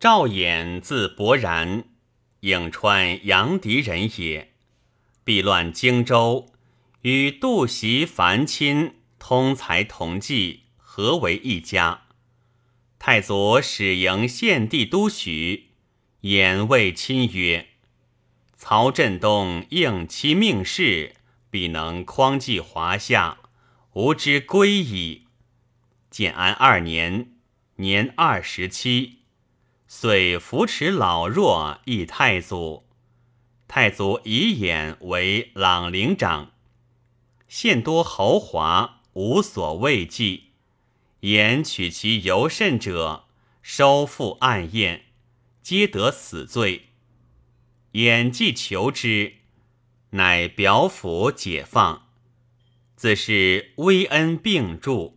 赵衍字伯然，颍川阳翟人也。避乱荆州，与杜袭、樊钦通才同济，合为一家。太祖使迎献帝都许，衍谓亲曰：“曹振东应其命事，必能匡济华夏，吾之归矣。”建安二年，年二十七，遂扶持老弱，诣太祖。太祖以衍为朗陵长，现多豪华，无所畏忌。言取其尤甚者，收复暗宴，皆得死罪。演既求之，乃表府解放。自是威恩并著。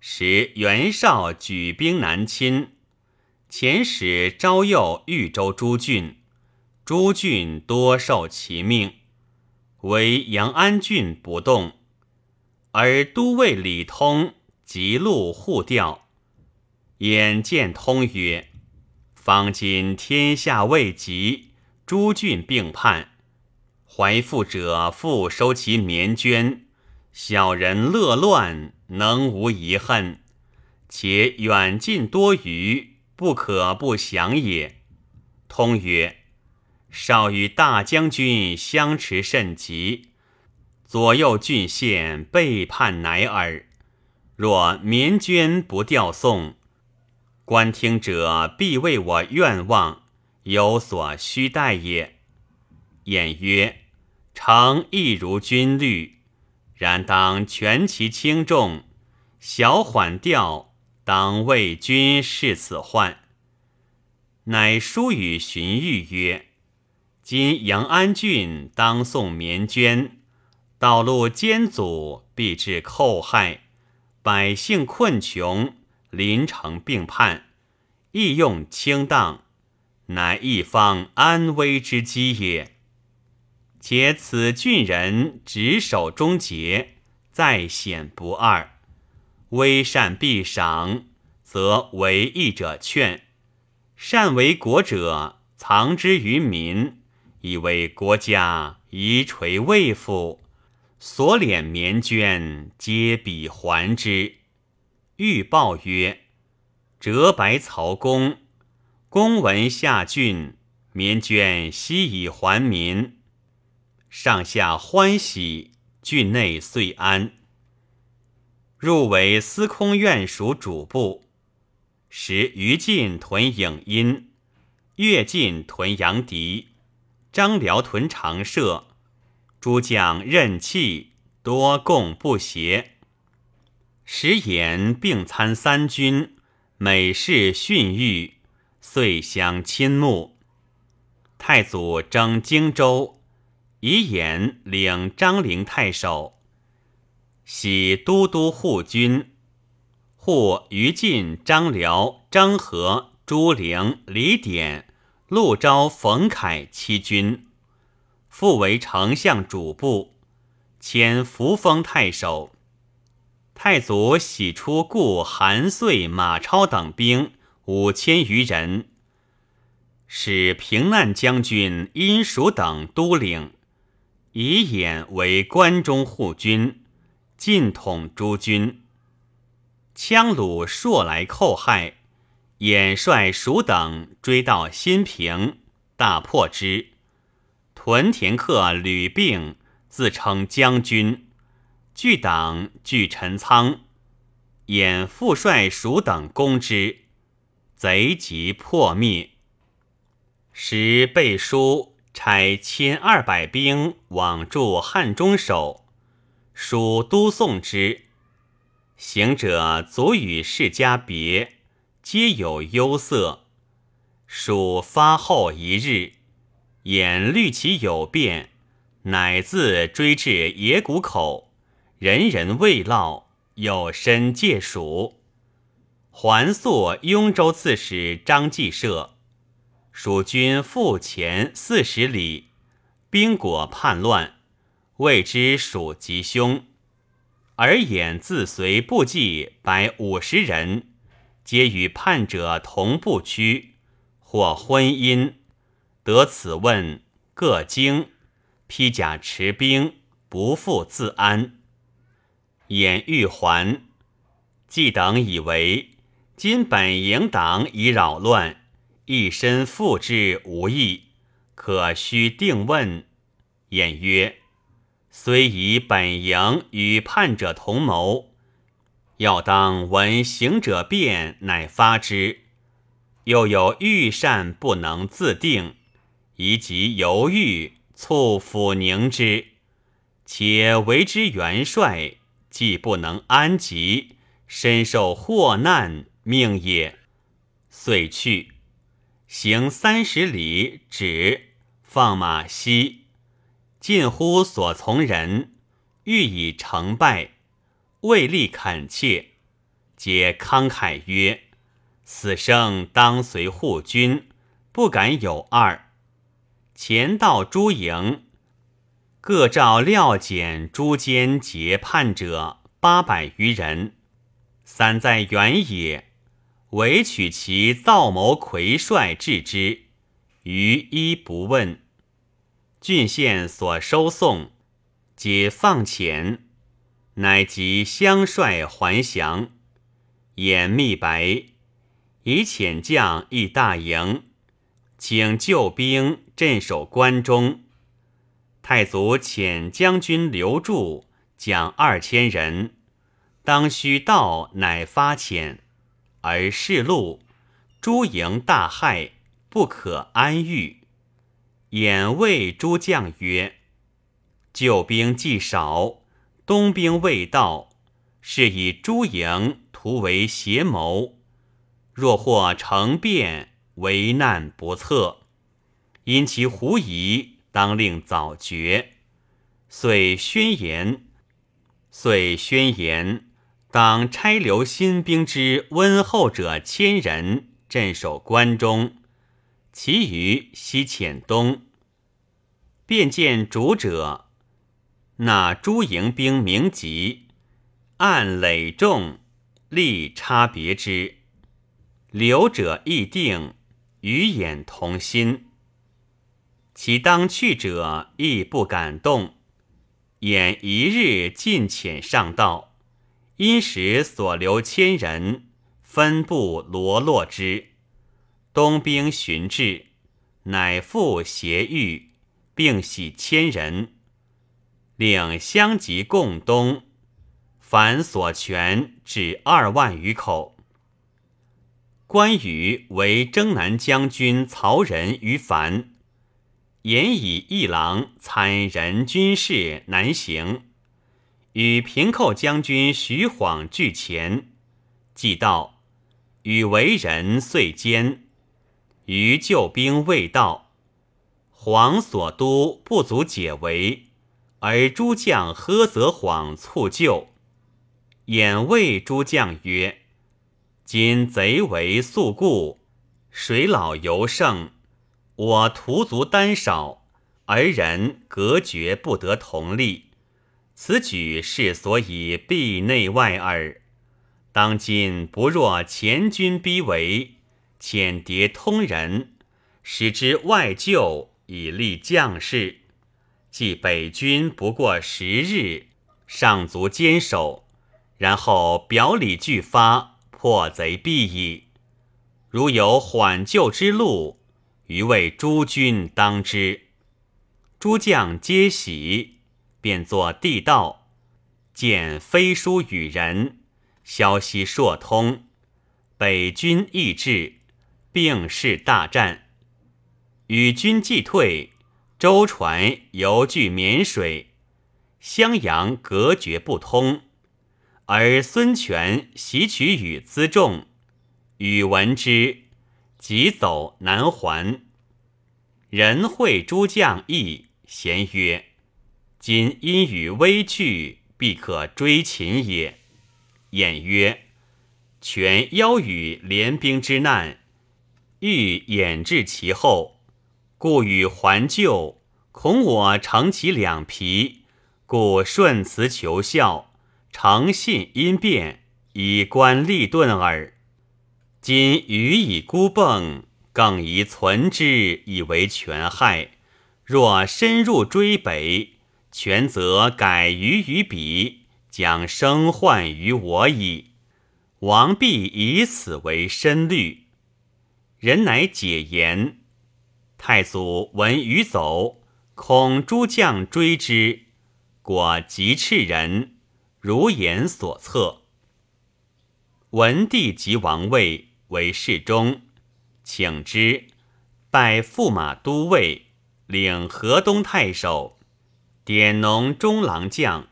时袁绍举兵南侵，遣使招诱豫州诸郡，诸郡多受其命，唯阳安郡不动，而都尉李通。急路护调，眼见通曰：“方今天下未及，诸郡并叛，怀富者复收其绵绢，小人乐乱，能无遗恨？且远近多余，不可不降也。”通曰：“少与大将军相持甚急，左右郡县背叛乃尔。”若绵捐不调送，观听者必为我愿望有所须待也。晏曰：“诚亦如军律，然当全其轻重，小缓调，当为君视此患。”乃书与荀彧曰：“今阳安郡当送绵绢，道路艰阻，必致寇害。”百姓困穷，邻城并叛，亦用轻当，乃一方安危之机也。且此郡人执守忠节，在险不二，微善必赏，则为义者劝；善为国者藏之于民，以为国家遗垂未复。所敛绵绢，皆彼还之。欲报曰：“折白曹公，公闻下郡，绵绢悉以还民，上下欢喜，郡内遂安。”入为司空院属主簿。时于禁屯颍阴，乐进屯阳翟，张辽屯长社。诸将任气。多共不协，时言并参三军，每事训谕，遂相亲睦。太祖征荆州，以言领张陵太守，喜都督护军，护于禁、张辽、张合、朱灵、李典、陆昭、冯凯七军。复为丞相主簿，迁扶风太守。太祖喜出故韩遂、马超等兵五千余人，使平难将军殷蜀等都领，以演为关中护军，尽统诸军。羌虏朔来寇害，衍率蜀等追到新平，大破之。屯田客吕病自称将军，据党据陈仓，衍复率蜀等攻之，贼即破灭。时背书差千二百兵往驻汉中守，蜀都送之，行者卒与世家别，皆有忧色。蜀发后一日。眼虑其有变，乃自追至野谷口，人人未落，有身借蜀。还宿雍州刺史张继社，蜀军复前四十里，兵果叛乱，未知蜀吉凶。而衍自随部骑百五十人，皆与叛者同步驱，或婚姻，得此问，各经，披甲持兵，不复自安。衍欲还，既等以为今本营党已扰乱，一身复之无益，可须定问。衍曰：虽以本营与叛者同谋，要当闻行者变，乃发之。又有御善不能自定，以及犹豫，促抚宁之。且为之元帅，既不能安吉，身受祸难命也。遂去，行三十里，止，放马西。近乎所从人，欲以成败，未立恳切，皆慷慨曰。死生当随护君，不敢有二。前到诸营，各召料检诸间结叛者八百余人，散在原野，唯取其造谋魁帅治之，余一不问。郡县所收送，皆放遣，乃即相率还降，掩密白。以遣将议大营，请救兵镇守关中。太祖遣将军刘柱将二千人，当须到，乃发遣。而示路，诸营大骇，不可安御。衍谓诸将曰：“救兵既少，东兵未到，是以诸营图为邪谋。”若或成变，为难不测，因其狐疑，当令早决。遂宣言，遂宣言，当差留新兵之温厚者千人镇守关中，其余西遣东。便见主者，那诸营兵名籍，按累重，力差别之。留者亦定，与眼同心。其当去者亦不敢动。眼一日尽遣上道，因时所留千人，分部罗络之。东兵寻至，乃复携御，并喜千人，领相及共东，凡所全至二万余口。关羽为征南将军，曹仁于樊，言以一郎参人军事南行，与平寇将军徐晃俱前，既到，与为人遂坚。余救兵未到，晃所督不足解围，而诸将呵则晃促救，演谓诸将曰。今贼为速固，水老尤盛，我徒足单少，而人隔绝不得同力。此举是所以避内外耳。当今不若前军逼围，遣谍通人，使之外救，以利将士。即北军不过十日，尚足坚守，然后表里俱发。破贼必矣。如有缓救之路，余为诸军当之。诸将皆喜，便作地道，见飞书与人，消息朔通。北军亦至，并势大战。与军既退，舟船犹据沔水，襄阳隔绝不通。而孙权袭取与辎重，与闻之，即走南还。人会诸将议，咸曰：“今因与危惧，必可追秦也。”晏曰：“权邀与联兵之难，欲掩至其后，故与还旧，恐我乘其两皮，故顺辞求效。”诚信因变，以观利钝耳。今予以孤迸，更宜存之以为权害。若深入追北，权则改于于彼，将生患于我矣。王必以此为深虑。人乃解言。太祖闻余走，恐诸将追之，果即斥人，如言所策。文帝即王位为侍中，请之，拜驸马都尉。领河东太守，典农中郎将。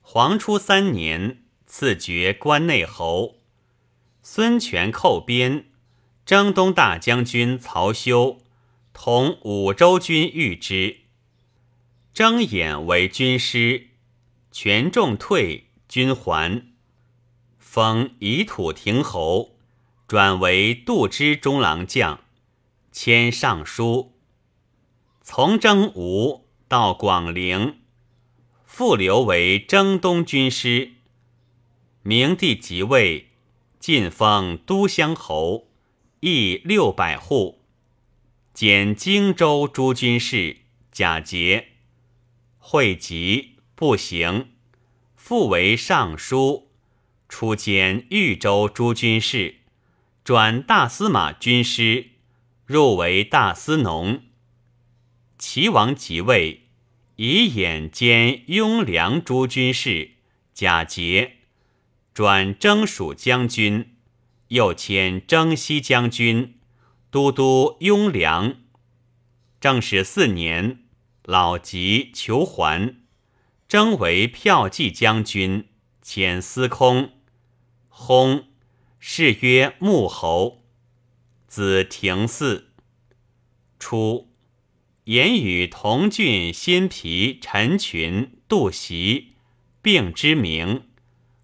黄初三年，赐爵关内侯。孙权寇边，征东大将军曹休同五州军遇之，征衍为军师。权重退，军还，封以土亭侯，转为度支中郎将，迁尚书。从征吴到广陵，复留为征东军师。明帝即位，晋封都乡侯，邑六百户，兼荆州诸军事，假节，会稽不行，复为尚书，初兼豫州诸军事，转大司马军师，入为大司农。齐王即位，以眼兼雍凉诸军事，假节，转征蜀将军，又迁征西将军、都督雍凉。正始四年，老疾求还，征为骠骑将军，遣司空，薨，谥曰穆侯，子廷嗣。初。言与同郡新皮陈群、杜袭并之名，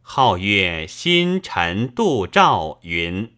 皓月星辰度照云。